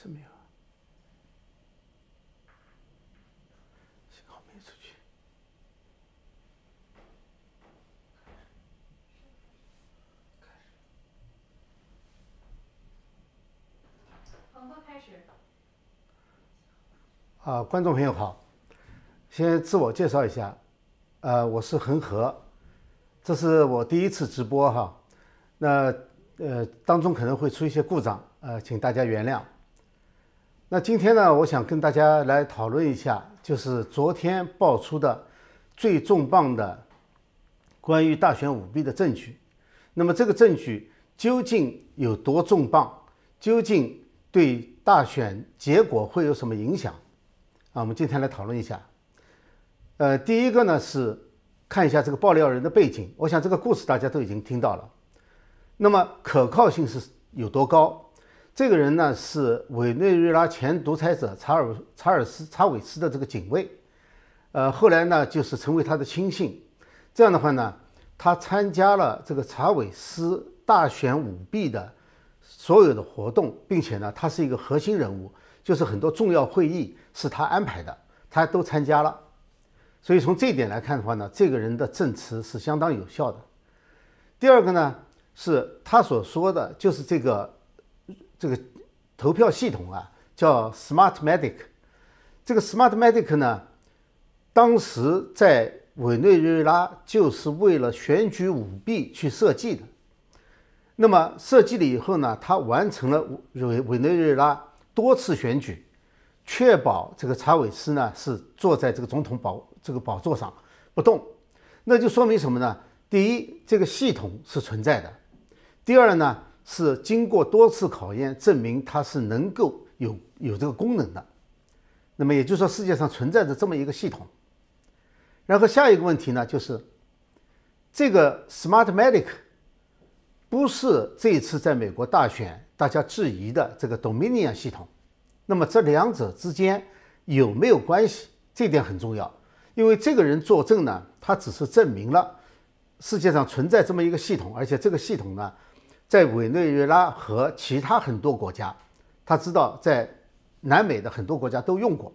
是没有，信号没出去。广播开始。啊，观众朋友好，先自我介绍一下，呃，我是恒河，这是我第一次直播哈，那呃当中可能会出一些故障，呃，请大家原谅。那今天呢，我想跟大家来讨论一下，就是昨天爆出的最重磅的关于大选舞弊的证据。那么这个证据究竟有多重磅？究竟对大选结果会有什么影响？啊，我们今天来讨论一下。呃，第一个呢是看一下这个爆料人的背景。我想这个故事大家都已经听到了。那么可靠性是有多高？这个人呢是委内瑞拉前独裁者查尔查尔斯查韦斯的这个警卫，呃，后来呢就是成为他的亲信。这样的话呢，他参加了这个查韦斯大选舞弊的所有的活动，并且呢，他是一个核心人物，就是很多重要会议是他安排的，他都参加了。所以从这一点来看的话呢，这个人的证词是相当有效的。第二个呢，是他所说的就是这个。这个投票系统啊，叫 Smartmatic。这个 Smartmatic 呢，当时在委内瑞拉就是为了选举舞弊去设计的。那么设计了以后呢，它完成了委委内瑞拉多次选举，确保这个查韦斯呢是坐在这个总统宝这个宝座上不动。那就说明什么呢？第一，这个系统是存在的；第二呢？是经过多次考验，证明它是能够有有这个功能的。那么也就是说，世界上存在着这么一个系统。然后下一个问题呢，就是这个 Smartmatic 不是这一次在美国大选大家质疑的这个 Dominion 系统。那么这两者之间有没有关系？这点很重要，因为这个人作证呢，他只是证明了世界上存在这么一个系统，而且这个系统呢。在委内瑞拉和其他很多国家，他知道在南美的很多国家都用过。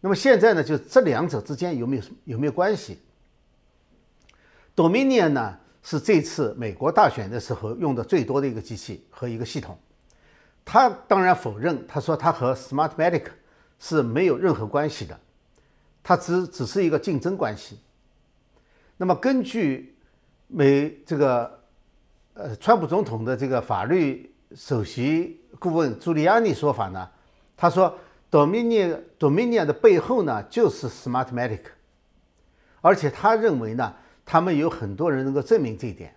那么现在呢，就这两者之间有没有有没有关系？Dominion 呢是这次美国大选的时候用的最多的一个机器和一个系统。他当然否认，他说他和 Smartmatic 是没有任何关系的，它只只是一个竞争关系。那么根据美这个。呃，川普总统的这个法律首席顾问朱利安尼说法呢，他说，Dominion Dominion 的背后呢就是 Smartmatic，而且他认为呢，他们有很多人能够证明这一点。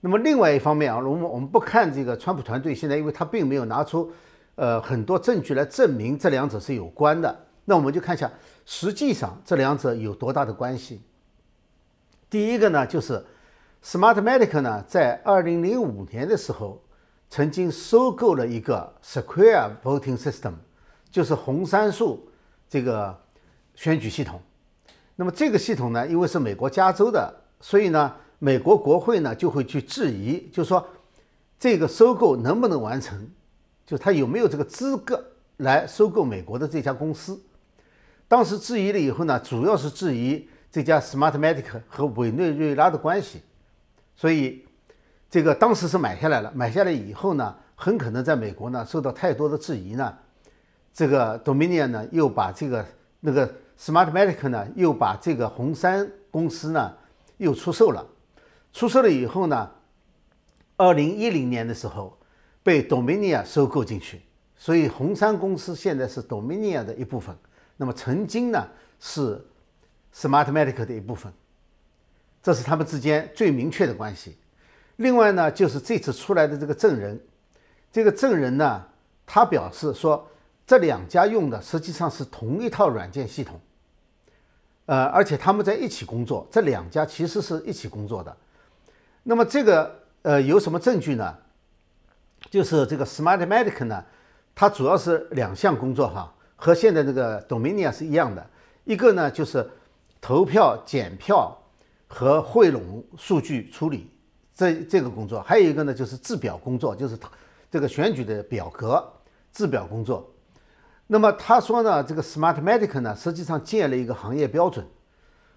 那么另外一方面啊，我们我们不看这个川普团队现在，因为他并没有拿出呃很多证据来证明这两者是有关的。那我们就看一下，实际上这两者有多大的关系。第一个呢，就是。Smartmatic 呢，在二零零五年的时候，曾经收购了一个 Square Voting System，就是红杉树这个选举系统。那么这个系统呢，因为是美国加州的，所以呢，美国国会呢就会去质疑，就说这个收购能不能完成，就他有没有这个资格来收购美国的这家公司。当时质疑了以后呢，主要是质疑这家 Smartmatic 和委内瑞拉的关系。所以，这个当时是买下来了。买下来以后呢，很可能在美国呢受到太多的质疑呢。这个 Dominion 呢又把这个那个 Smartmatic 呢又把这个红杉公司呢又出售了。出售了以后呢，二零一零年的时候被 Dominion 收购进去。所以红杉公司现在是 Dominion 的一部分。那么曾经呢是 Smartmatic 的一部分。这是他们之间最明确的关系。另外呢，就是这次出来的这个证人，这个证人呢，他表示说，这两家用的实际上是同一套软件系统，呃，而且他们在一起工作，这两家其实是一起工作的。那么这个呃有什么证据呢？就是这个 Smartmatic 呢，它主要是两项工作哈，和现在这个 Dominion 是一样的。一个呢就是投票检票。和汇拢数据处理这这个工作，还有一个呢，就是制表工作，就是这个选举的表格，制表工作。那么他说呢，这个 Smartmatic 呢，实际上建了一个行业标准。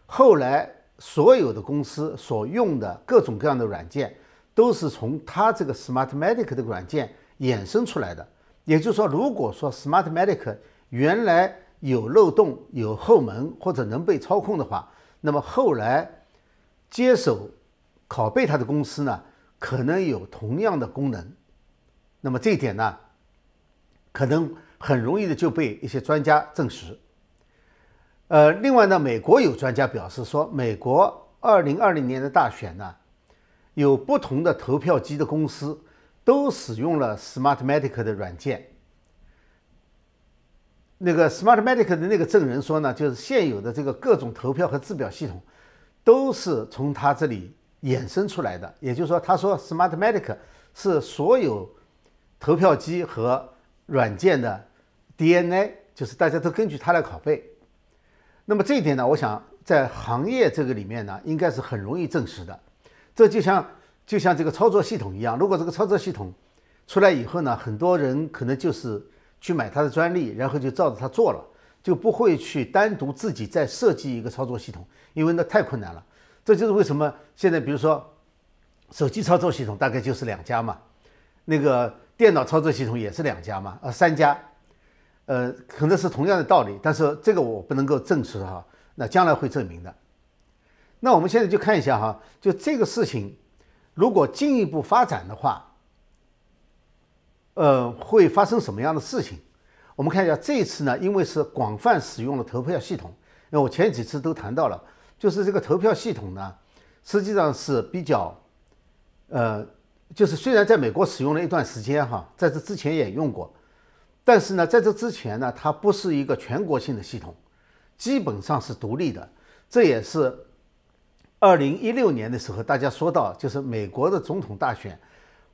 后来所有的公司所用的各种各样的软件，都是从他这个 Smartmatic 的软件衍生出来的。也就是说，如果说 Smartmatic 原来有漏洞、有后门或者能被操控的话，那么后来接手拷贝它的公司呢，可能有同样的功能。那么这一点呢，可能。很容易的就被一些专家证实。呃，另外呢，美国有专家表示说，美国二零二零年的大选呢，有不同的投票机的公司都使用了 Smartmatic 的软件。那个 Smartmatic 的那个证人说呢，就是现有的这个各种投票和制表系统都是从他这里衍生出来的。也就是说，他说 Smartmatic 是所有投票机和软件的。DNA 就是大家都根据它来拷贝，那么这一点呢，我想在行业这个里面呢，应该是很容易证实的。这就像就像这个操作系统一样，如果这个操作系统出来以后呢，很多人可能就是去买它的专利，然后就照着它做了，就不会去单独自己再设计一个操作系统，因为那太困难了。这就是为什么现在比如说手机操作系统大概就是两家嘛，那个电脑操作系统也是两家嘛，呃三家。呃，可能是同样的道理，但是这个我不能够证实哈。那将来会证明的。那我们现在就看一下哈，就这个事情，如果进一步发展的话，呃，会发生什么样的事情？我们看一下这次呢，因为是广泛使用了投票系统，那我前几次都谈到了，就是这个投票系统呢，实际上是比较，呃，就是虽然在美国使用了一段时间哈，在这之前也用过。但是呢，在这之前呢，它不是一个全国性的系统，基本上是独立的。这也是二零一六年的时候大家说到，就是美国的总统大选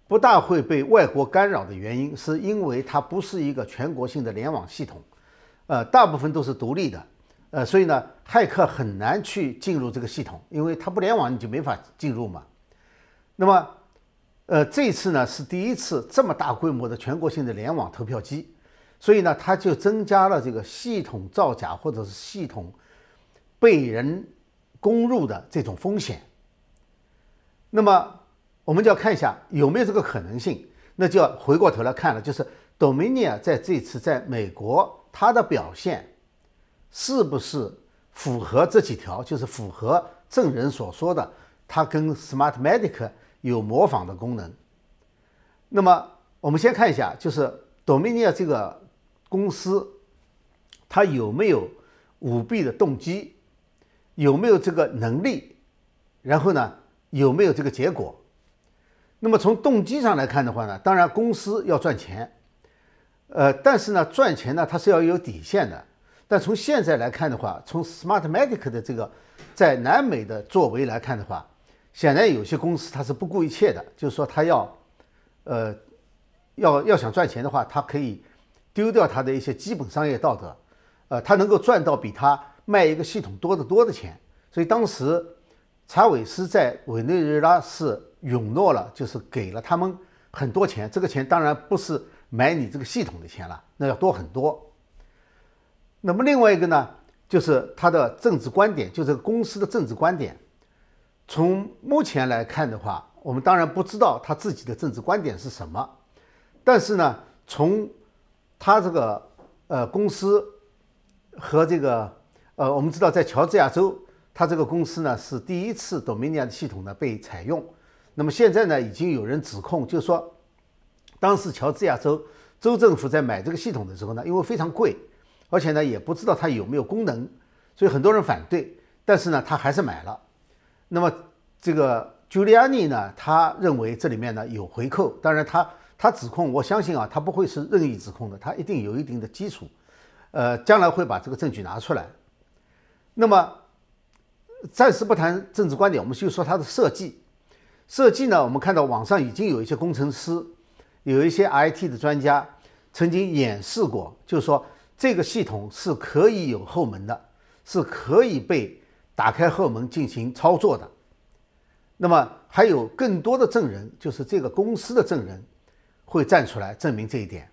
不大会被外国干扰的原因，是因为它不是一个全国性的联网系统，呃，大部分都是独立的，呃，所以呢，骇客很难去进入这个系统，因为它不联网，你就没法进入嘛。那么，呃，这次呢是第一次这么大规模的全国性的联网投票机。所以呢，它就增加了这个系统造假或者是系统被人攻入的这种风险。那么，我们就要看一下有没有这个可能性。那就要回过头来看了，就是 Dominion 在这次在美国它的表现是不是符合这几条，就是符合证人所说的，它跟 Smart Medic 有模仿的功能。那么，我们先看一下，就是 Dominion 这个。公司它有没有舞弊的动机？有没有这个能力？然后呢，有没有这个结果？那么从动机上来看的话呢，当然公司要赚钱，呃，但是呢，赚钱呢它是要有底线的。但从现在来看的话，从 Smartmatic 的这个在南美的作为来看的话，显然有些公司它是不顾一切的，就是说它要，呃，要要想赚钱的话，它可以。丢掉他的一些基本商业道德，呃，他能够赚到比他卖一个系统多得多的钱。所以当时查韦斯在委内瑞拉是允诺了，就是给了他们很多钱。这个钱当然不是买你这个系统的钱了，那要多很多。那么另外一个呢，就是他的政治观点，就这个公司的政治观点。从目前来看的话，我们当然不知道他自己的政治观点是什么，但是呢，从他这个呃公司和这个呃，我们知道在乔治亚州，他这个公司呢是第一次 Dominion 的系统呢被采用。那么现在呢，已经有人指控，就是说，当时乔治亚州州政府在买这个系统的时候呢，因为非常贵，而且呢也不知道它有没有功能，所以很多人反对。但是呢，他还是买了。那么这个 Giuliani 呢，他认为这里面呢有回扣，当然他。他指控，我相信啊，他不会是任意指控的，他一定有一定的基础，呃，将来会把这个证据拿出来。那么，暂时不谈政治观点，我们就说它的设计。设计呢，我们看到网上已经有一些工程师，有一些 IT 的专家曾经演示过，就是说这个系统是可以有后门的，是可以被打开后门进行操作的。那么还有更多的证人，就是这个公司的证人。会站出来证明这一点。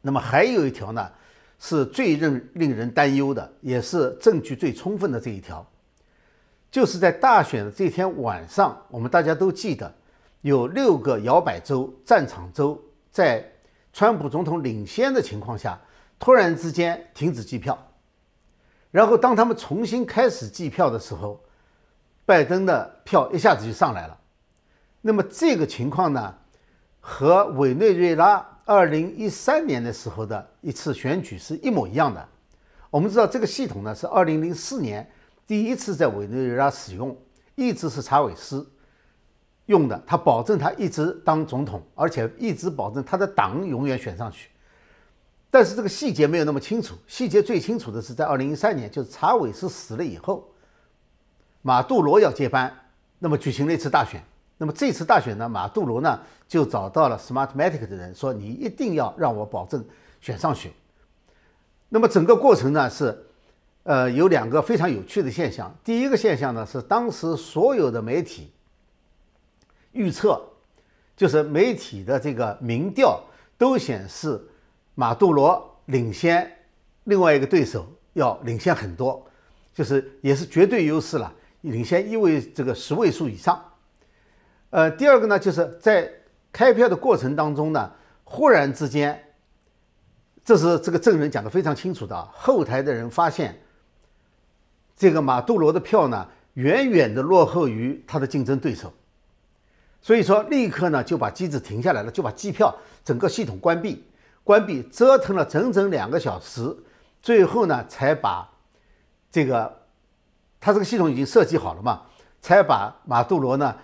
那么还有一条呢，是最令令人担忧的，也是证据最充分的这一条，就是在大选的这天晚上，我们大家都记得，有六个摇摆州、战场州在川普总统领先的情况下，突然之间停止计票，然后当他们重新开始计票的时候，拜登的票一下子就上来了。那么这个情况呢，和委内瑞拉。二零一三年的时候的一次选举是一模一样的。我们知道这个系统呢是二零零四年第一次在委内瑞拉使用，一直是查韦斯用的，他保证他一直当总统，而且一直保证他的党永远选上去。但是这个细节没有那么清楚，细节最清楚的是在二零一三年，就是查韦斯死了以后，马杜罗要接班，那么举行了一次大选。那么这次大选呢，马杜罗呢就找到了 Smartmatic 的人，说你一定要让我保证选上去。那么整个过程呢是，呃，有两个非常有趣的现象。第一个现象呢是当时所有的媒体预测，就是媒体的这个民调都显示马杜罗领先另外一个对手要领先很多，就是也是绝对优势了，领先一位这个十位数以上。呃，第二个呢，就是在开票的过程当中呢，忽然之间，这是这个证人讲的非常清楚的，后台的人发现，这个马杜罗的票呢，远远的落后于他的竞争对手，所以说立刻呢就把机子停下来了，就把机票整个系统关闭，关闭折腾了整整两个小时，最后呢才把这个他这个系统已经设计好了嘛，才把马杜罗呢。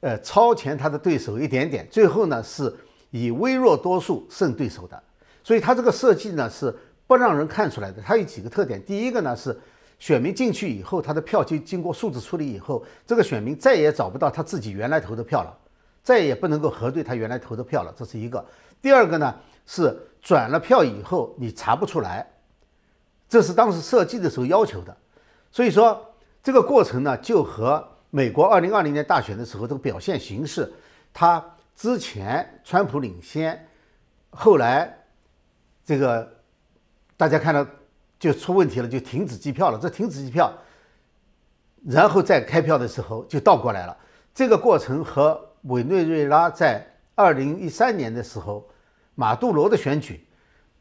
呃，超前他的对手一点点，最后呢是以微弱多数胜对手的，所以他这个设计呢是不让人看出来的。它有几个特点，第一个呢是选民进去以后，他的票就经过数字处理以后，这个选民再也找不到他自己原来投的票了，再也不能够核对他原来投的票了，这是一个。第二个呢是转了票以后你查不出来，这是当时设计的时候要求的，所以说这个过程呢就和。美国二零二零年大选的时候，这个表现形式，他之前川普领先，后来这个大家看到就出问题了，就停止计票了。这停止计票，然后再开票的时候就倒过来了。这个过程和委内瑞拉在二零一三年的时候马杜罗的选举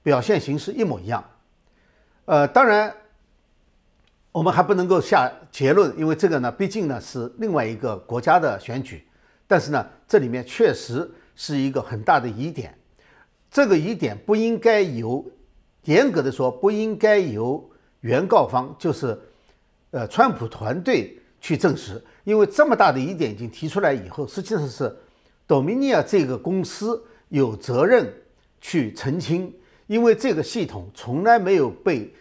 表现形式一模一样。呃，当然。我们还不能够下结论，因为这个呢，毕竟呢是另外一个国家的选举。但是呢，这里面确实是一个很大的疑点。这个疑点不应该由严格的说，不应该由原告方，就是呃川普团队去证实。因为这么大的疑点已经提出来以后，实际上是 Dominia 这个公司有责任去澄清，因为这个系统从来没有被。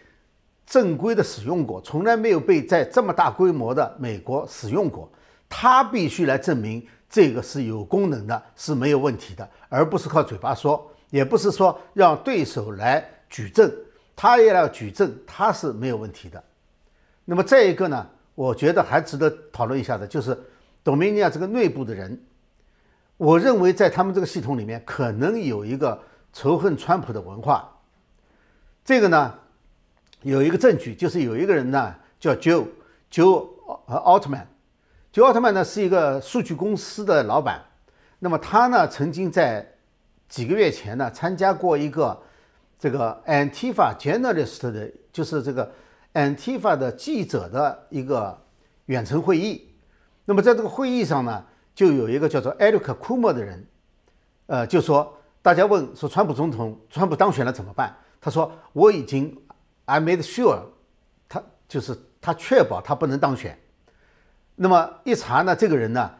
正规的使用过，从来没有被在这么大规模的美国使用过。他必须来证明这个是有功能的，是没有问题的，而不是靠嘴巴说，也不是说让对手来举证，他也要举证，他是没有问题的。那么再一个呢，我觉得还值得讨论一下的，就是 Dominia 这个内部的人，我认为在他们这个系统里面可能有一个仇恨川普的文化。这个呢？有一个证据，就是有一个人呢叫 Joe Joe 呃奥特曼，Joe 奥特曼呢是一个数据公司的老板。那么他呢曾经在几个月前呢参加过一个这个 Antifa journalist 的，就是这个 Antifa 的记者的一个远程会议。那么在这个会议上呢，就有一个叫做 Eric Coomer 的人，呃，就说大家问说川普总统川普当选了怎么办？他说我已经。I made sure，他就是他确保他不能当选。那么一查呢，这个人呢，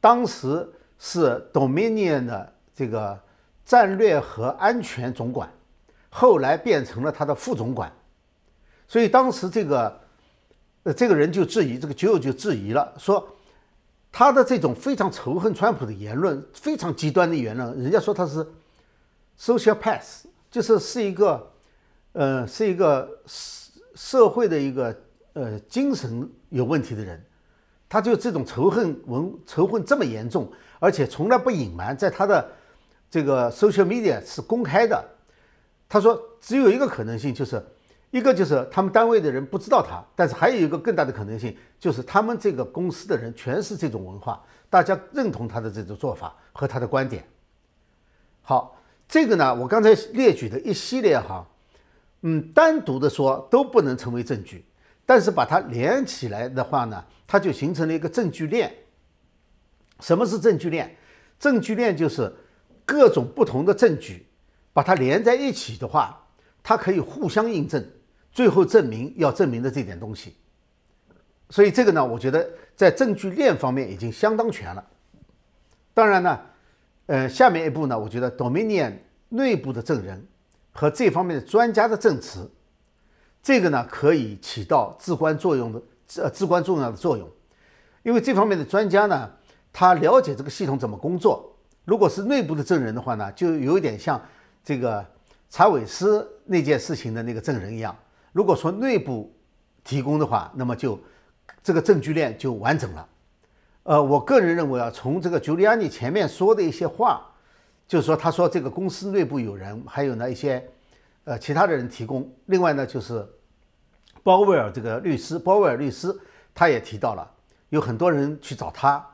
当时是 Dominion 的这个战略和安全总管，后来变成了他的副总管。所以当时这个呃这个人就质疑，这个 Joe 就质疑了，说他的这种非常仇恨川普的言论，非常极端的言论，人家说他是 social path，就是是一个。呃，是一个社社会的一个呃精神有问题的人，他就这种仇恨文仇恨这么严重，而且从来不隐瞒，在他的这个 social media 是公开的，他说只有一个可能性，就是一个就是他们单位的人不知道他，但是还有一个更大的可能性，就是他们这个公司的人全是这种文化，大家认同他的这种做法和他的观点。好，这个呢，我刚才列举的一系列哈，嗯，单独的说都不能成为证据，但是把它连起来的话呢，它就形成了一个证据链。什么是证据链？证据链就是各种不同的证据，把它连在一起的话，它可以互相印证，最后证明要证明的这点东西。所以这个呢，我觉得在证据链方面已经相当全了。当然呢。呃，下面一步呢，我觉得 Dominion 内部的证人和这方面的专家的证词，这个呢可以起到至关作用的呃至关重要的作用，因为这方面的专家呢，他了解这个系统怎么工作。如果是内部的证人的话呢，就有点像这个查韦斯那件事情的那个证人一样。如果说内部提供的话，那么就这个证据链就完整了。呃，我个人认为啊，从这个 Giuliani 前面说的一些话，就是说，他说这个公司内部有人，还有呢一些呃其他的人提供。另外呢，就是鲍威尔这个律师，鲍威尔律师他也提到了，有很多人去找他，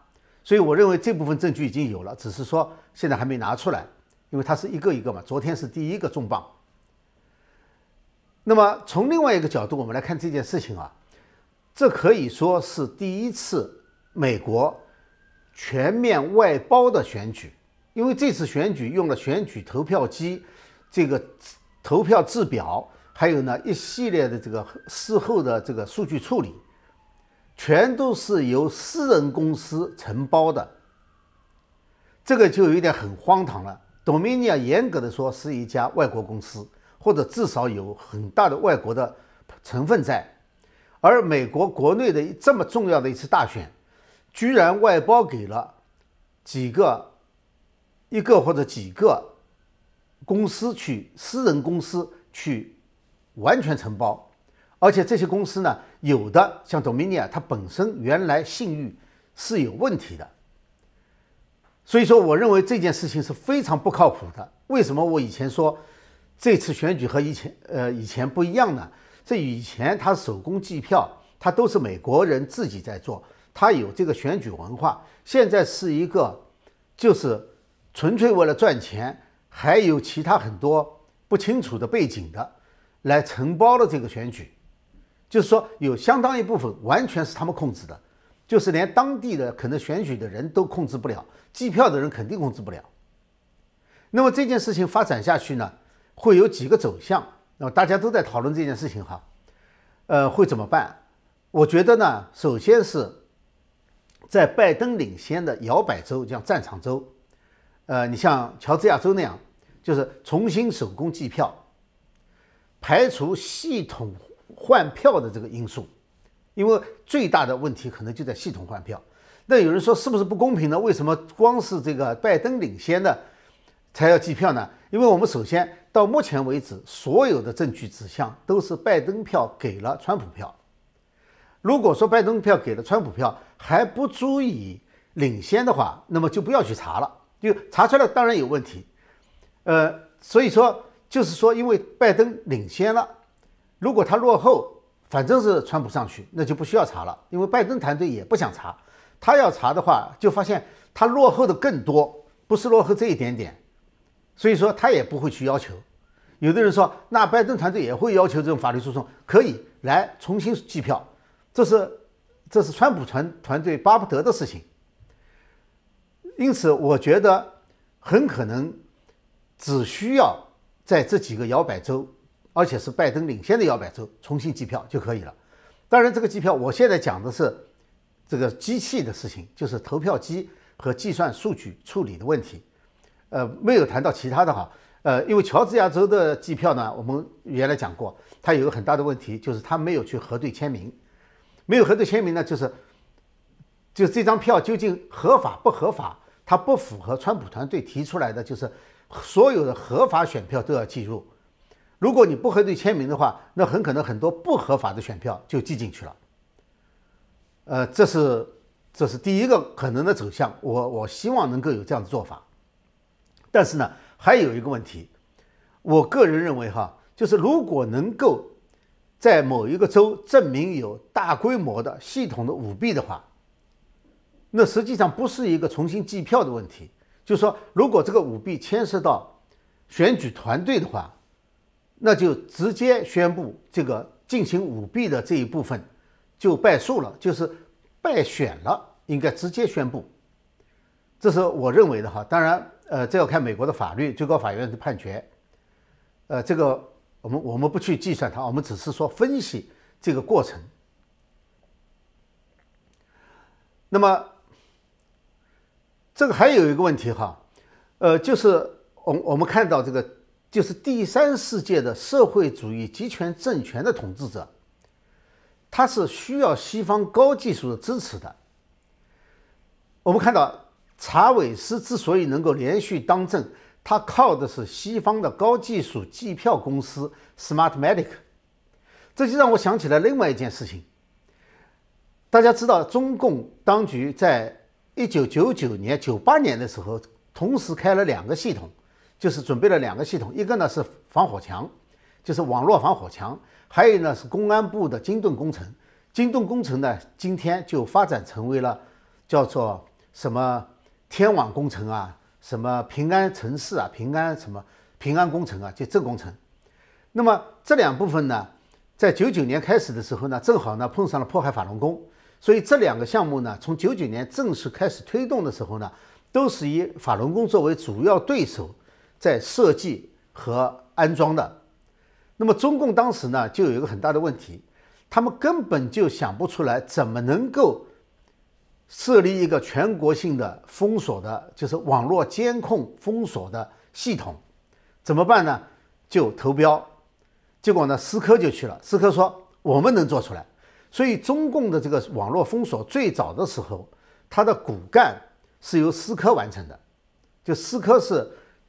所以我认为这部分证据已经有了，只是说现在还没拿出来，因为他是一个一个嘛。昨天是第一个重磅。那么从另外一个角度，我们来看这件事情啊，这可以说是第一次。美国全面外包的选举，因为这次选举用了选举投票机，这个投票制表，还有呢一系列的这个事后的这个数据处理，全都是由私人公司承包的。这个就有点很荒唐了。Dominion 严格的说是一家外国公司，或者至少有很大的外国的成分在，而美国国内的这么重要的一次大选。居然外包给了几个、一个或者几个公司去，私人公司去完全承包，而且这些公司呢，有的像 Dominion，它本身原来信誉是有问题的，所以说我认为这件事情是非常不靠谱的。为什么我以前说这次选举和以前呃以前不一样呢？这以前它手工计票，它都是美国人自己在做。他有这个选举文化，现在是一个，就是纯粹为了赚钱，还有其他很多不清楚的背景的，来承包了这个选举，就是说有相当一部分完全是他们控制的，就是连当地的可能选举的人都控制不了，计票的人肯定控制不了。那么这件事情发展下去呢，会有几个走向？那么大家都在讨论这件事情哈，呃，会怎么办？我觉得呢，首先是。在拜登领先的摇摆州，像战场州，呃，你像乔治亚州那样，就是重新手工计票，排除系统换票的这个因素，因为最大的问题可能就在系统换票。那有人说是不是不公平呢？为什么光是这个拜登领先的才要计票呢？因为我们首先到目前为止，所有的证据指向都是拜登票给了川普票。如果说拜登票给了川普票还不足以领先的话，那么就不要去查了。就查出来当然有问题，呃，所以说就是说，因为拜登领先了，如果他落后，反正是川普上去，那就不需要查了。因为拜登团队也不想查，他要查的话，就发现他落后的更多，不是落后这一点点，所以说他也不会去要求。有的人说，那拜登团队也会要求这种法律诉讼，可以来重新计票。这是这是川普团团队巴不得的事情，因此我觉得很可能只需要在这几个摇摆州，而且是拜登领先的摇摆州重新计票就可以了。当然，这个计票我现在讲的是这个机器的事情，就是投票机和计算数据处理的问题，呃，没有谈到其他的哈。呃，因为乔治亚州的计票呢，我们原来讲过，它有个很大的问题，就是它没有去核对签名。没有核对签名呢，就是，就这张票究竟合法不合法？它不符合川普团队提出来的，就是所有的合法选票都要计入。如果你不核对签名的话，那很可能很多不合法的选票就记进去了。呃，这是这是第一个可能的走向。我我希望能够有这样的做法。但是呢，还有一个问题，我个人认为哈，就是如果能够在某一个州证明有大规模的系统的舞弊的话，那实际上不是一个重新计票的问题。就是说，如果这个舞弊牵涉到选举团队的话，那就直接宣布这个进行舞弊的这一部分就败诉了，就是败选了，应该直接宣布。这是我认为的哈。当然，呃，这要看美国的法律，最高法院的判决。呃，这个我们我们不去计算它，我们只是说分析这个过程。那么，这个还有一个问题哈，呃，就是我我们看到这个，就是第三世界的社会主义集权政权的统治者，他是需要西方高技术的支持的。我们看到查韦斯之所以能够连续当政。它靠的是西方的高技术计票公司 Smartmatic，这就让我想起了另外一件事情。大家知道，中共当局在一九九九年、九八年的时候，同时开了两个系统，就是准备了两个系统，一个呢是防火墙，就是网络防火墙，还有呢是公安部的金盾工程。金盾工程呢，今天就发展成为了叫做什么天网工程啊。什么平安城市啊，平安什么平安工程啊，就这工程。那么这两部分呢，在九九年开始的时候呢，正好呢碰上了迫害法轮功，所以这两个项目呢，从九九年正式开始推动的时候呢，都是以法轮功作为主要对手在设计和安装的。那么中共当时呢，就有一个很大的问题，他们根本就想不出来怎么能够。设立一个全国性的封锁的，就是网络监控封锁的系统，怎么办呢？就投标，结果呢，思科就去了。思科说我们能做出来。所以中共的这个网络封锁最早的时候，它的骨干是由思科完成的，就思科是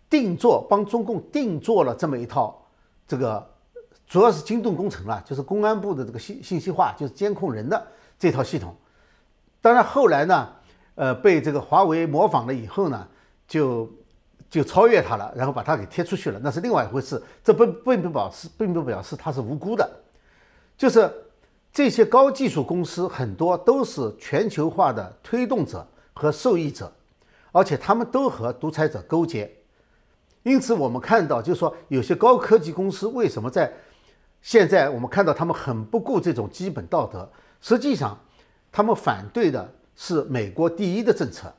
定做帮中共定做了这么一套这个，主要是精盾工程了，就是公安部的这个信信息化，就是监控人的这套系统。当然，后来呢，呃，被这个华为模仿了以后呢，就就超越它了，然后把它给贴出去了，那是另外一回事。这并并不表示，并不表示它是无辜的。就是这些高技术公司很多都是全球化的推动者和受益者，而且他们都和独裁者勾结。因此，我们看到，就是说，有些高科技公司为什么在现在我们看到他们很不顾这种基本道德，实际上。他们反对的是美国第一的政策，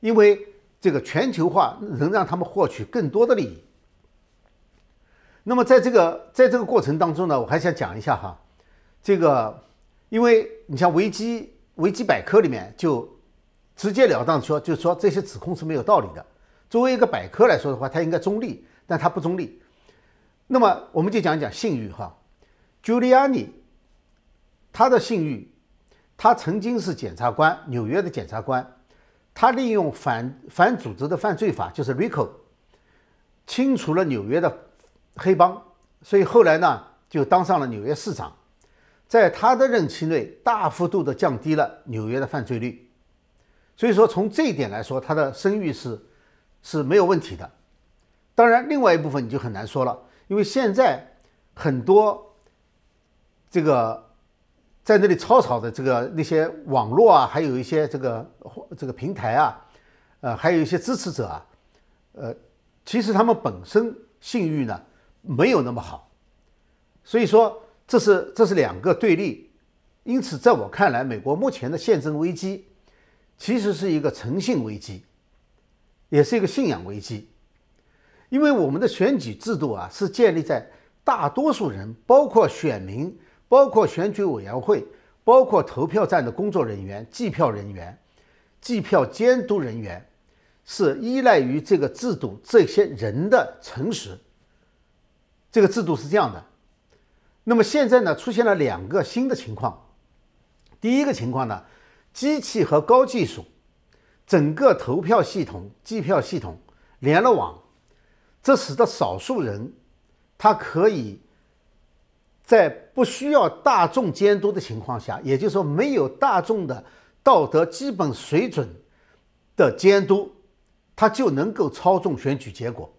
因为这个全球化能让他们获取更多的利益。那么在这个在这个过程当中呢，我还想讲一下哈，这个，因为你像维基维基百科里面就直截了当说，就是说这些指控是没有道理的。作为一个百科来说的话，它应该中立，但它不中立。那么我们就讲讲信誉哈，Giuliani，他的信誉。他曾经是检察官，纽约的检察官。他利用反反组织的犯罪法，就是 RICO，清除了纽约的黑帮，所以后来呢，就当上了纽约市长。在他的任期内，大幅度的降低了纽约的犯罪率。所以说，从这一点来说，他的声誉是是没有问题的。当然，另外一部分你就很难说了，因为现在很多这个。在那里吵吵的这个那些网络啊，还有一些这个这个平台啊，呃，还有一些支持者啊，呃，其实他们本身信誉呢没有那么好，所以说这是这是两个对立。因此，在我看来，美国目前的宪政危机其实是一个诚信危机，也是一个信仰危机，因为我们的选举制度啊是建立在大多数人，包括选民。包括选举委员会，包括投票站的工作人员、计票人员、计票监督人员，是依赖于这个制度这些人的诚实。这个制度是这样的。那么现在呢，出现了两个新的情况。第一个情况呢，机器和高技术，整个投票系统、计票系统连了网，这使得少数人他可以。在不需要大众监督的情况下，也就是说没有大众的道德基本水准的监督，他就能够操纵选举结果。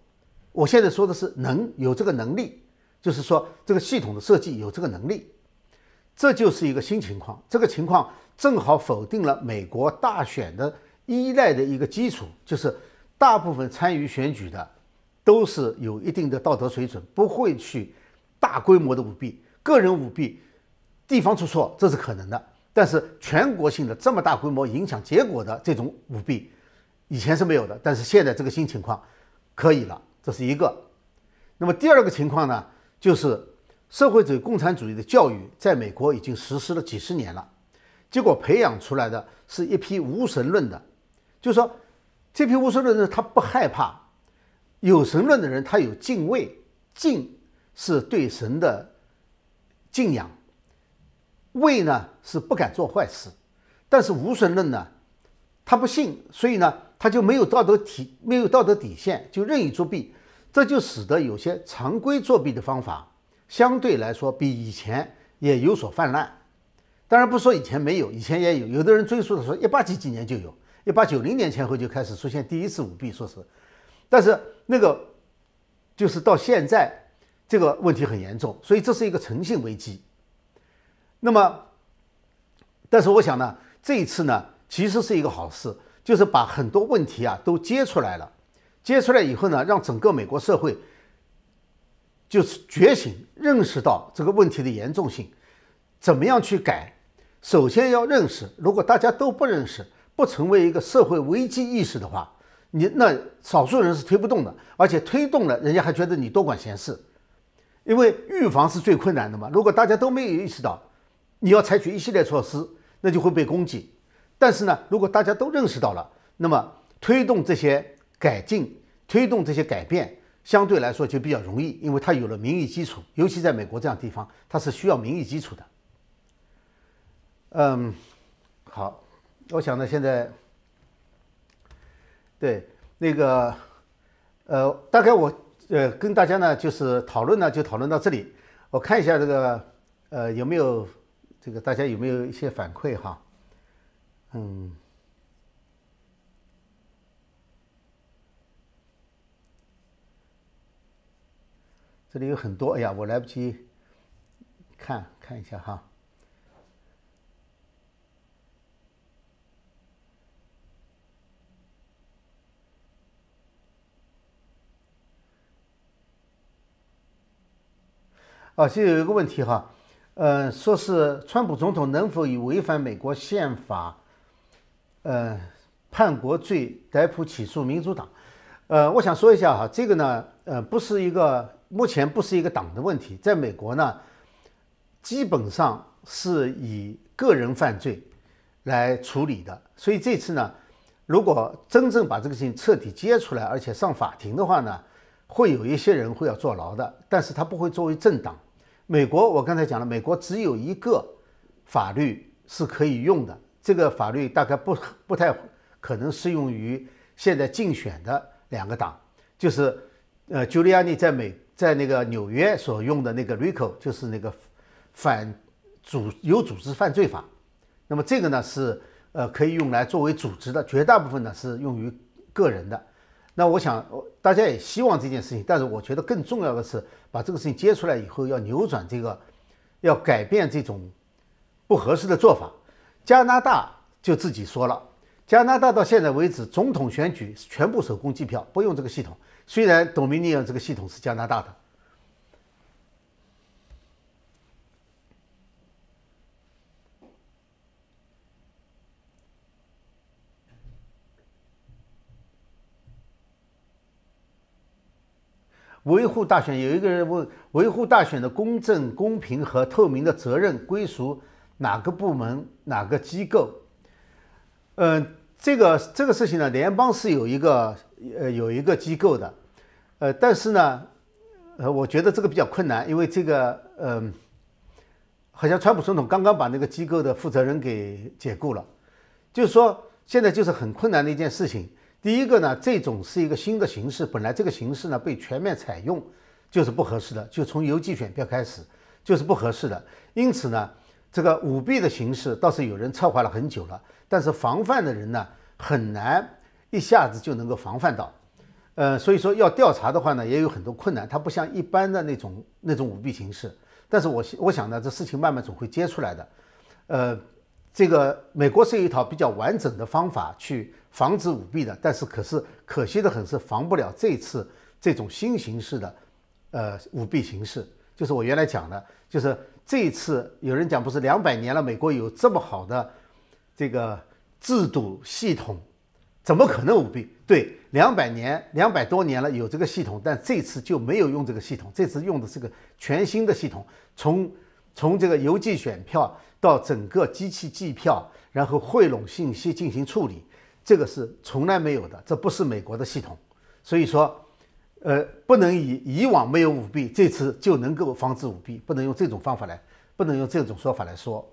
我现在说的是能有这个能力，就是说这个系统的设计有这个能力，这就是一个新情况。这个情况正好否定了美国大选的依赖的一个基础，就是大部分参与选举的都是有一定的道德水准，不会去大规模的舞弊，个人舞弊。地方出错这是可能的，但是全国性的这么大规模影响结果的这种舞弊，以前是没有的。但是现在这个新情况可以了，这是一个。那么第二个情况呢，就是社会主义共产主义的教育在美国已经实施了几十年了，结果培养出来的是一批无神论的，就是说这批无神论的人他不害怕，有神论的人他有敬畏，敬是对神的敬仰。畏呢是不敢做坏事，但是无神论呢，他不信，所以呢他就没有道德体，没有道德底线，就任意作弊，这就使得有些常规作弊的方法相对来说比以前也有所泛滥。当然不说以前没有，以前也有，有的人追溯的说一八几几年就有，一八九零年前后就开始出现第一次舞弊，说是，但是那个就是到现在这个问题很严重，所以这是一个诚信危机。那么，但是我想呢，这一次呢，其实是一个好事，就是把很多问题啊都揭出来了。揭出来以后呢，让整个美国社会就是觉醒，认识到这个问题的严重性，怎么样去改？首先要认识，如果大家都不认识，不成为一个社会危机意识的话，你那少数人是推不动的，而且推动了，人家还觉得你多管闲事，因为预防是最困难的嘛。如果大家都没有意识到，你要采取一系列措施，那就会被攻击。但是呢，如果大家都认识到了，那么推动这些改进、推动这些改变，相对来说就比较容易，因为它有了民意基础。尤其在美国这样地方，它是需要民意基础的。嗯，好，我想呢，现在对那个呃，大概我呃跟大家呢就是讨论呢，就讨论到这里。我看一下这个呃有没有。这个大家有没有一些反馈哈？嗯，这里有很多，哎呀，我来不及看看一下哈。啊，这有一个问题哈。呃，说是川普总统能否以违反美国宪法，呃，叛国罪逮捕起诉民主党？呃，我想说一下哈，这个呢，呃，不是一个目前不是一个党的问题，在美国呢，基本上是以个人犯罪来处理的。所以这次呢，如果真正把这个事情彻底揭出来，而且上法庭的话呢，会有一些人会要坐牢的，但是他不会作为政党。美国，我刚才讲了，美国只有一个法律是可以用的，这个法律大概不 不太可能适用于现在竞选的两个党，就是呃，朱利安尼在美在那个纽约所用的那个 RICO，就是那个反组有组织犯罪法。那么这个呢是呃可以用来作为组织的，绝大部分呢是用于个人的。那我想，大家也希望这件事情，但是我觉得更重要的是把这个事情揭出来以后，要扭转这个，要改变这种不合适的做法。加拿大就自己说了，加拿大到现在为止总统选举全部手工计票，不用这个系统。虽然 Dominion 这个系统是加拿大的。维护大选，有一个人问：维护大选的公正、公平和透明的责任归属哪个部门、哪个机构？嗯，这个这个事情呢，联邦是有一个呃有一个机构的，呃，但是呢，呃，我觉得这个比较困难，因为这个嗯，好像川普总统刚刚把那个机构的负责人给解雇了，就是说现在就是很困难的一件事情。第一个呢，这种是一个新的形式，本来这个形式呢被全面采用就是不合适的，就从邮寄选票开始就是不合适的。因此呢，这个舞弊的形式倒是有人策划了很久了，但是防范的人呢很难一下子就能够防范到。呃，所以说要调查的话呢，也有很多困难，它不像一般的那种那种舞弊形式。但是我我想呢，这事情慢慢总会揭出来的。呃，这个美国是有一套比较完整的方法去防止舞弊的，但是可是可惜的很是防不了这次这种新形式的呃舞弊形式。就是我原来讲的，就是这一次有人讲不是两百年了，美国有这么好的这个制度系统。怎么可能舞弊？对，两百年、两百多年了，有这个系统，但这次就没有用这个系统。这次用的是个全新的系统，从从这个邮寄选票到整个机器计票，然后汇拢信息进行处理，这个是从来没有的，这不是美国的系统。所以说，呃，不能以以往没有舞弊，这次就能够防止舞弊，不能用这种方法来，不能用这种说法来说。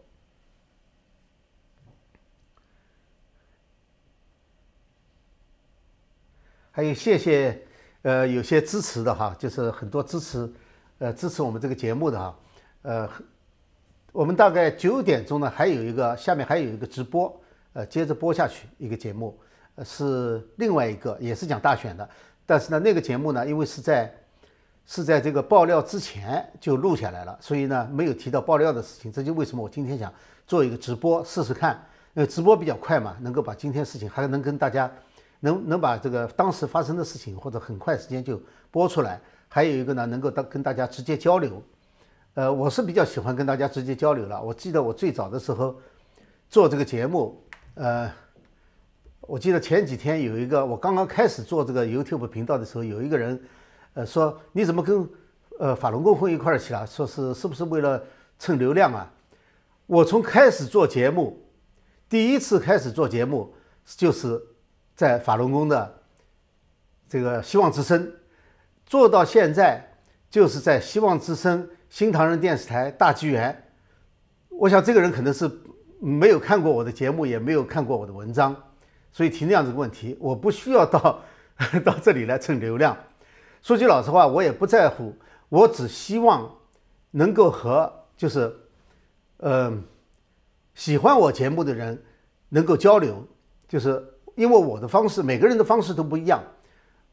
还有谢谢，呃，有些支持的哈，就是很多支持，呃，支持我们这个节目的哈，呃，我们大概九点钟呢，还有一个下面还有一个直播，呃，接着播下去一个节目，呃，是另外一个也是讲大选的，但是呢，那个节目呢，因为是在是在这个爆料之前就录下来了，所以呢，没有提到爆料的事情，这就为什么我今天想做一个直播试试看，因为直播比较快嘛，能够把今天事情还能跟大家。能能把这个当时发生的事情或者很快时间就播出来，还有一个呢，能够当跟大家直接交流。呃，我是比较喜欢跟大家直接交流了。我记得我最早的时候做这个节目，呃，我记得前几天有一个我刚刚开始做这个 YouTube 频道的时候，有一个人呃说你怎么跟呃法轮功混一块儿去了？说是是不是为了蹭流量啊？我从开始做节目，第一次开始做节目就是。在法轮功的这个希望之声做到现在，就是在希望之声、新唐人电视台、大纪元。我想这个人可能是没有看过我的节目，也没有看过我的文章，所以提那样子个问题。我不需要到 到这里来蹭流量。说句老实话，我也不在乎，我只希望能够和就是呃喜欢我节目的人能够交流，就是。因为我的方式，每个人的方式都不一样，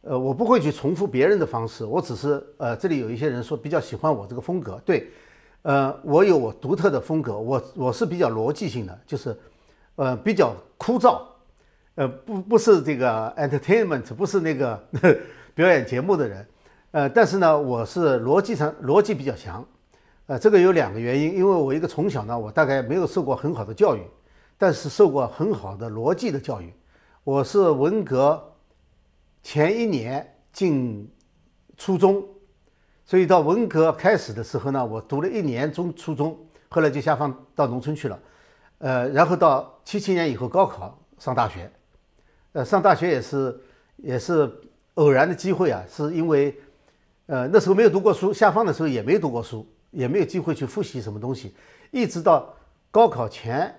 呃，我不会去重复别人的方式，我只是呃，这里有一些人说比较喜欢我这个风格，对，呃，我有我独特的风格，我我是比较逻辑性的，就是呃比较枯燥，呃不不是这个 entertainment，不是那个 表演节目的人，呃，但是呢，我是逻辑上逻辑比较强，呃，这个有两个原因，因为我一个从小呢，我大概没有受过很好的教育，但是受过很好的逻辑的教育。我是文革前一年进初中，所以到文革开始的时候呢，我读了一年中初中，后来就下放到农村去了，呃，然后到七七年以后高考上大学，呃，上大学也是也是偶然的机会啊，是因为呃那时候没有读过书，下放的时候也没读过书，也没有机会去复习什么东西，一直到高考前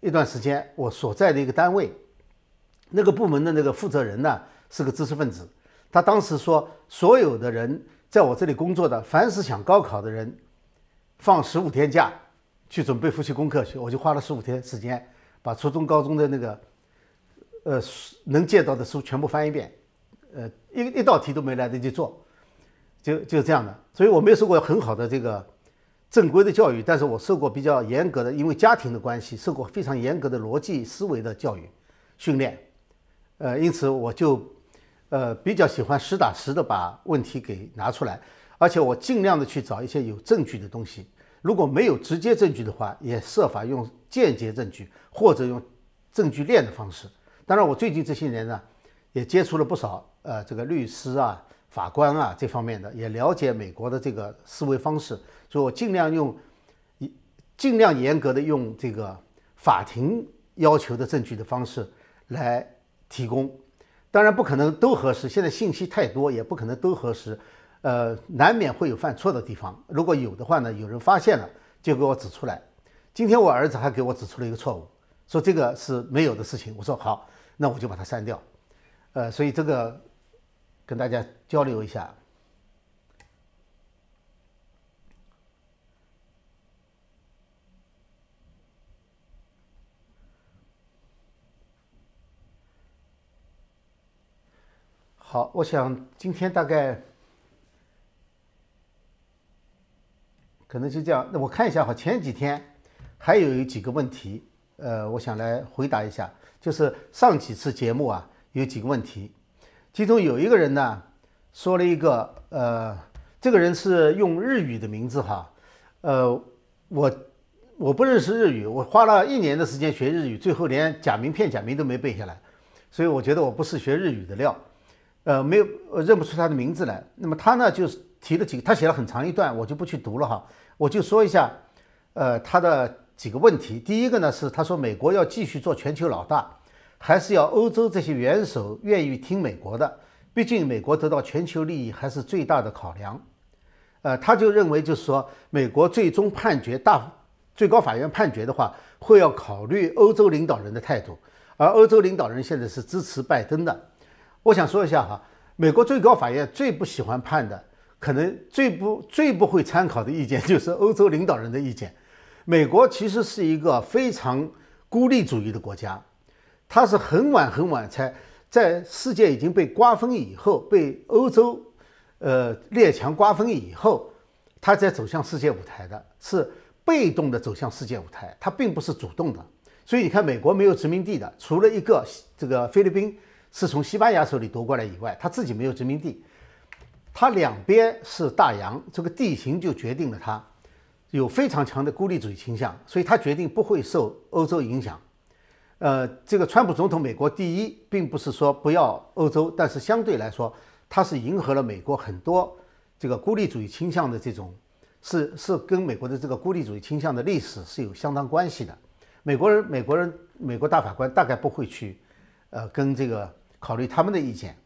一段时间，我所在的一个单位。那个部门的那个负责人呢，是个知识分子。他当时说，所有的人在我这里工作的，凡是想高考的人，放十五天假去准备复习功课去。我就花了十五天时间，把初中、高中的那个呃能借到的书全部翻一遍，呃一一道题都没来得及做，就就这样的。所以我没有受过很好的这个正规的教育，但是我受过比较严格的，因为家庭的关系，受过非常严格的逻辑思维的教育训练。呃，因此我就，呃，比较喜欢实打实的把问题给拿出来，而且我尽量的去找一些有证据的东西。如果没有直接证据的话，也设法用间接证据或者用证据链的方式。当然，我最近这些年呢，也接触了不少呃这个律师啊、法官啊这方面的，也了解美国的这个思维方式，所以我尽量用，尽量严格的用这个法庭要求的证据的方式来。提供，当然不可能都核实。现在信息太多，也不可能都核实，呃，难免会有犯错的地方。如果有的话呢，有人发现了就给我指出来。今天我儿子还给我指出了一个错误，说这个是没有的事情。我说好，那我就把它删掉。呃，所以这个跟大家交流一下。好，我想今天大概可能就这样。那我看一下哈，前几天还有几个问题，呃，我想来回答一下。就是上几次节目啊，有几个问题，其中有一个人呢说了一个，呃，这个人是用日语的名字哈，呃，我我不认识日语，我花了一年的时间学日语，最后连假名片假名都没背下来，所以我觉得我不是学日语的料，呃，没有认不出他的名字来。那么他呢，就是提了几个，他写了很长一段，我就不去读了哈，我就说一下，呃，他的。几个问题，第一个呢是他说美国要继续做全球老大，还是要欧洲这些元首愿意听美国的？毕竟美国得到全球利益还是最大的考量。呃，他就认为就是说美国最终判决大最高法院判决的话，会要考虑欧洲领导人的态度，而欧洲领导人现在是支持拜登的。我想说一下哈，美国最高法院最不喜欢判的，可能最不最不会参考的意见就是欧洲领导人的意见。美国其实是一个非常孤立主义的国家，它是很晚很晚才在世界已经被瓜分以后，被欧洲呃列强瓜分以后，它才走向世界舞台的，是被动的走向世界舞台，它并不是主动的。所以你看，美国没有殖民地的，除了一个这个菲律宾是从西班牙手里夺过来以外，它自己没有殖民地，它两边是大洋，这个地形就决定了它。有非常强的孤立主义倾向，所以他决定不会受欧洲影响。呃，这个川普总统，美国第一，并不是说不要欧洲，但是相对来说，他是迎合了美国很多这个孤立主义倾向的这种，是是跟美国的这个孤立主义倾向的历史是有相当关系的。美国人，美国人，美国大法官大概不会去，呃，跟这个考虑他们的意见。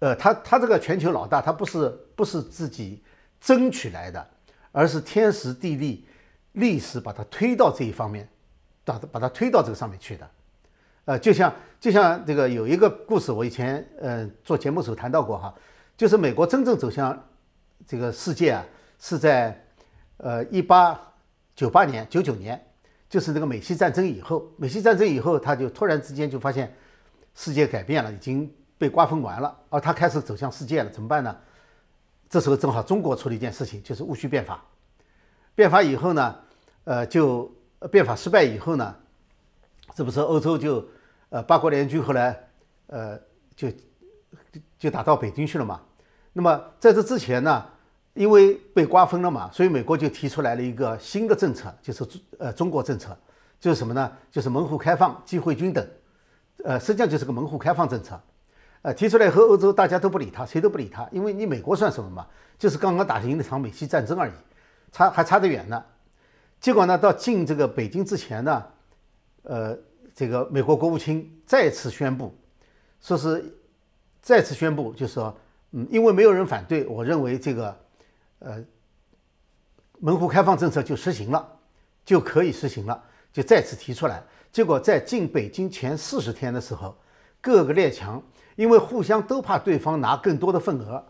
呃，他他这个全球老大，他不是不是自己争取来的。而是天时地利，历史把他推到这一方面，把他把他推到这个上面去的，呃，就像就像这个有一个故事，我以前呃做节目时候谈到过哈，就是美国真正走向这个世界啊，是在呃一八九八年九九年，就是那个美西战争以后，美西战争以后，他就突然之间就发现世界改变了，已经被瓜分完了，而他开始走向世界了，怎么办呢？这时候正好中国出了一件事情，就是戊戌变法。变法以后呢，呃，就变法失败以后呢，这不是欧洲就呃八国联军后来呃就就打到北京去了嘛？那么在这之前呢，因为被瓜分了嘛，所以美国就提出来了一个新的政策，就是呃中国政策，就是什么呢？就是门户开放、机会均等，呃，实际上就是个门户开放政策。呃，提出来以后，欧洲大家都不理他，谁都不理他，因为你美国算什么嘛？就是刚刚打赢了场美西战争而已，差还差得远呢。结果呢，到进这个北京之前呢，呃，这个美国国务卿再次宣布，说是再次宣布，就是说，嗯，因为没有人反对，我认为这个，呃，门户开放政策就实行了，就可以实行了，就再次提出来。结果在进北京前四十天的时候，各个列强。因为互相都怕对方拿更多的份额，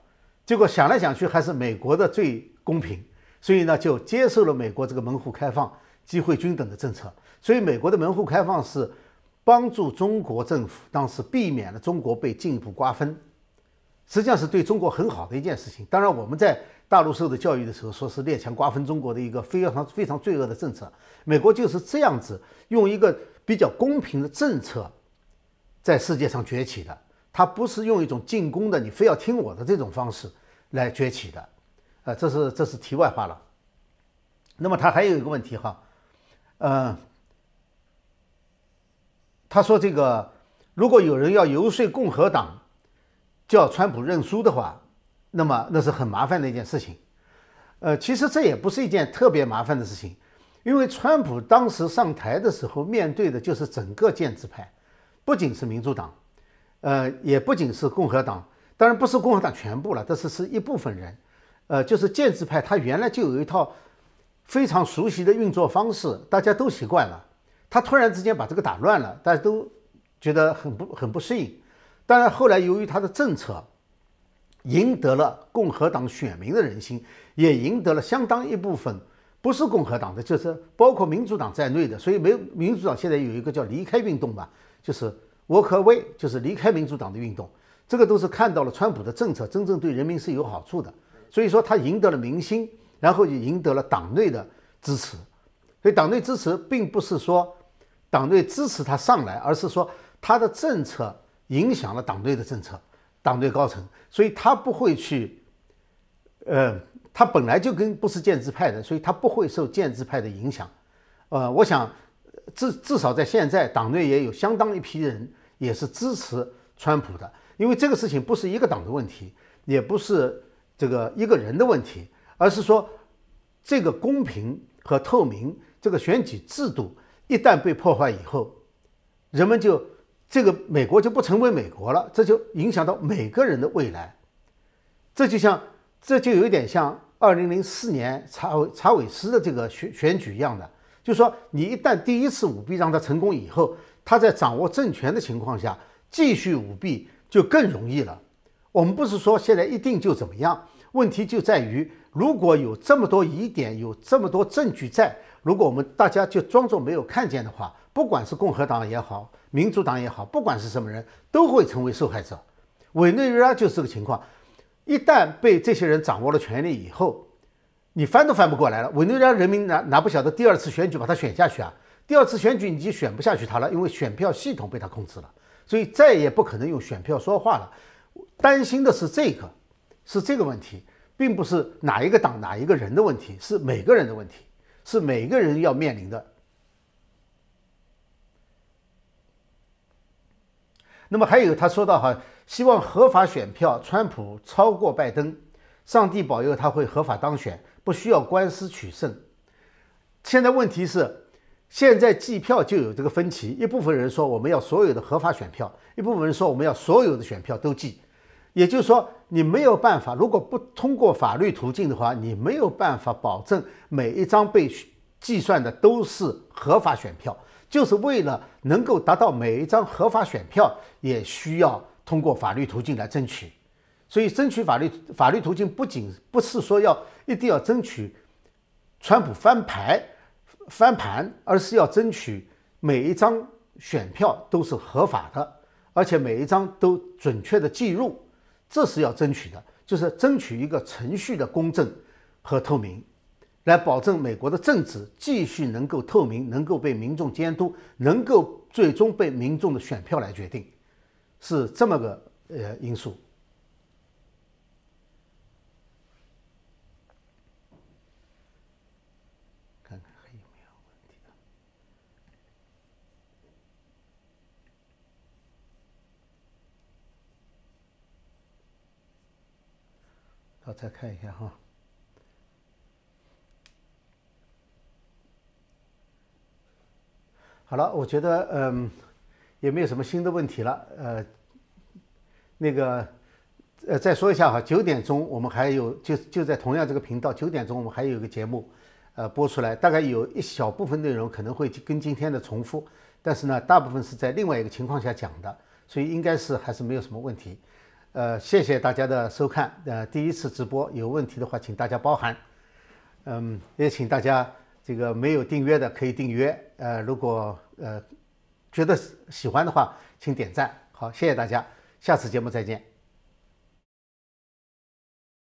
结果想来想去还是美国的最公平，所以呢就接受了美国这个门户开放、机会均等的政策。所以美国的门户开放是帮助中国政府当时避免了中国被进一步瓜分，实际上是对中国很好的一件事情。当然我们在大陆受的教育的时候，说是列强瓜分中国的一个非常非常罪恶的政策。美国就是这样子用一个比较公平的政策在世界上崛起的。他不是用一种进攻的，你非要听我的这种方式来崛起的，啊，这是这是题外话了。那么他还有一个问题哈，呃，他说这个如果有人要游说共和党叫川普认输的话，那么那是很麻烦的一件事情。呃，其实这也不是一件特别麻烦的事情，因为川普当时上台的时候面对的就是整个建制派，不仅是民主党。呃，也不仅是共和党，当然不是共和党全部了，这是是一部分人，呃，就是建制派，他原来就有一套非常熟悉的运作方式，大家都习惯了，他突然之间把这个打乱了，大家都觉得很不很不适应。当然后来由于他的政策赢得了共和党选民的人心，也赢得了相当一部分不是共和党的，就是包括民主党在内的，所以没民主党现在有一个叫离开运动吧，就是。Walk away 就是离开民主党的运动，这个都是看到了川普的政策真正对人民是有好处的，所以说他赢得了民心，然后也赢得了党内的支持。所以党内支持并不是说党内支持他上来，而是说他的政策影响了党内的政策，党内高层，所以他不会去，呃，他本来就跟不是建制派的，所以他不会受建制派的影响。呃，我想至至少在现在党内也有相当一批人也是支持川普的。因为这个事情不是一个党的问题，也不是这个一个人的问题，而是说这个公平和透明这个选举制度一旦被破坏以后，人们就这个美国就不成为美国了，这就影响到每个人的未来。这就像这就有点像二零零四年查查韦斯的这个选选举一样的，就是说你一旦第一次舞弊让他成功以后，他在掌握政权的情况下继续舞弊。就更容易了。我们不是说现在一定就怎么样，问题就在于如果有这么多疑点，有这么多证据在，如果我们大家就装作没有看见的话，不管是共和党也好，民主党也好，不管是什么人，都会成为受害者。委内瑞拉就是这个情况，一旦被这些人掌握了权力以后，你翻都翻不过来了。委内瑞拉人民哪哪不晓得第二次选举把他选下去啊？第二次选举你就选不下去他了，因为选票系统被他控制了。所以再也不可能用选票说话了。担心的是这个，是这个问题，并不是哪一个党哪一个人的问题，是每个人的问题，是每个人要面临的。那么还有他说到哈，希望合法选票，川普超过拜登，上帝保佑他会合法当选，不需要官司取胜。现在问题是。现在计票就有这个分歧，一部分人说我们要所有的合法选票，一部分人说我们要所有的选票都计。也就是说，你没有办法，如果不通过法律途径的话，你没有办法保证每一张被计算的都是合法选票。就是为了能够达到每一张合法选票，也需要通过法律途径来争取。所以，争取法律法律途径不仅不是说要一定要争取川普翻牌。翻盘，而是要争取每一张选票都是合法的，而且每一张都准确的计入，这是要争取的，就是争取一个程序的公正和透明，来保证美国的政治继续能够透明，能够被民众监督，能够最终被民众的选票来决定，是这么个呃因素。我再看一下哈。好了，我觉得嗯，也没有什么新的问题了。呃，那个呃，再说一下哈，九点钟我们还有就就在同样这个频道，九点钟我们还有一个节目，呃，播出来，大概有一小部分内容可能会跟今天的重复，但是呢，大部分是在另外一个情况下讲的，所以应该是还是没有什么问题。呃，谢谢大家的收看。呃，第一次直播有问题的话，请大家包涵。嗯，也请大家这个没有订阅的可以订阅。呃，如果呃觉得喜欢的话，请点赞。好，谢谢大家，下次节目再见。